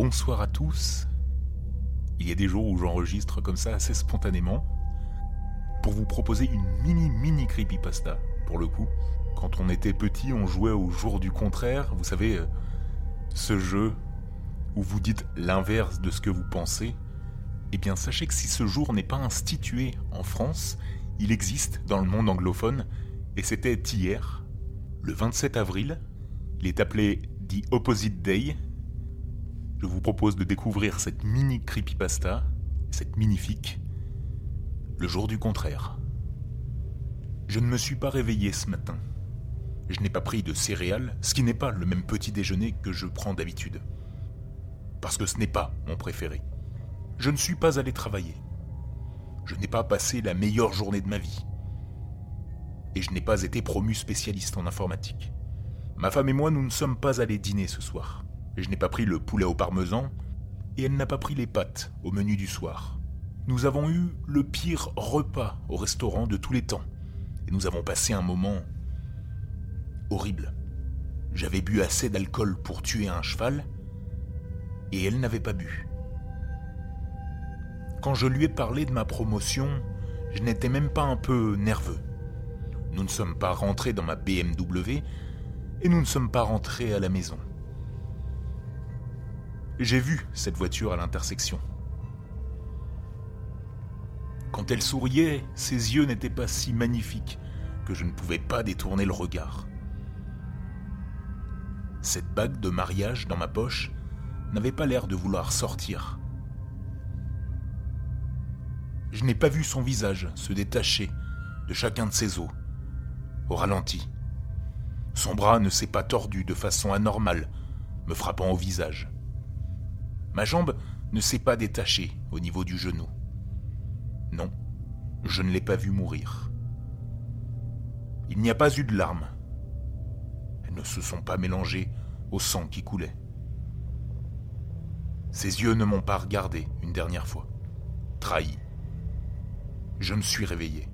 bonsoir à tous. Il y a des jours où j'enregistre comme ça assez spontanément pour vous proposer une mini mini creepypasta pour le coup. Quand on était petit, on jouait au jour du contraire, vous savez euh, ce jeu où vous dites l'inverse de ce que vous pensez. Eh bien, sachez que si ce jour n'est pas institué en France, il existe dans le monde anglophone et c'était hier, le 27 avril. Il est appelé The Opposite Day je vous propose de découvrir cette mini creepypasta, cette minifique, le jour du contraire. Je ne me suis pas réveillé ce matin. Je n'ai pas pris de céréales, ce qui n'est pas le même petit déjeuner que je prends d'habitude. Parce que ce n'est pas mon préféré. Je ne suis pas allé travailler. Je n'ai pas passé la meilleure journée de ma vie. Et je n'ai pas été promu spécialiste en informatique. Ma femme et moi, nous ne sommes pas allés dîner ce soir. Je n'ai pas pris le poulet au parmesan et elle n'a pas pris les pâtes au menu du soir. Nous avons eu le pire repas au restaurant de tous les temps et nous avons passé un moment horrible. J'avais bu assez d'alcool pour tuer un cheval et elle n'avait pas bu. Quand je lui ai parlé de ma promotion, je n'étais même pas un peu nerveux. Nous ne sommes pas rentrés dans ma BMW et nous ne sommes pas rentrés à la maison. J'ai vu cette voiture à l'intersection. Quand elle souriait, ses yeux n'étaient pas si magnifiques que je ne pouvais pas détourner le regard. Cette bague de mariage dans ma poche n'avait pas l'air de vouloir sortir. Je n'ai pas vu son visage se détacher de chacun de ses os, au ralenti. Son bras ne s'est pas tordu de façon anormale, me frappant au visage. Ma jambe ne s'est pas détachée au niveau du genou. Non, je ne l'ai pas vu mourir. Il n'y a pas eu de larmes. Elles ne se sont pas mélangées au sang qui coulait. Ses yeux ne m'ont pas regardé une dernière fois. Trahi. Je me suis réveillé.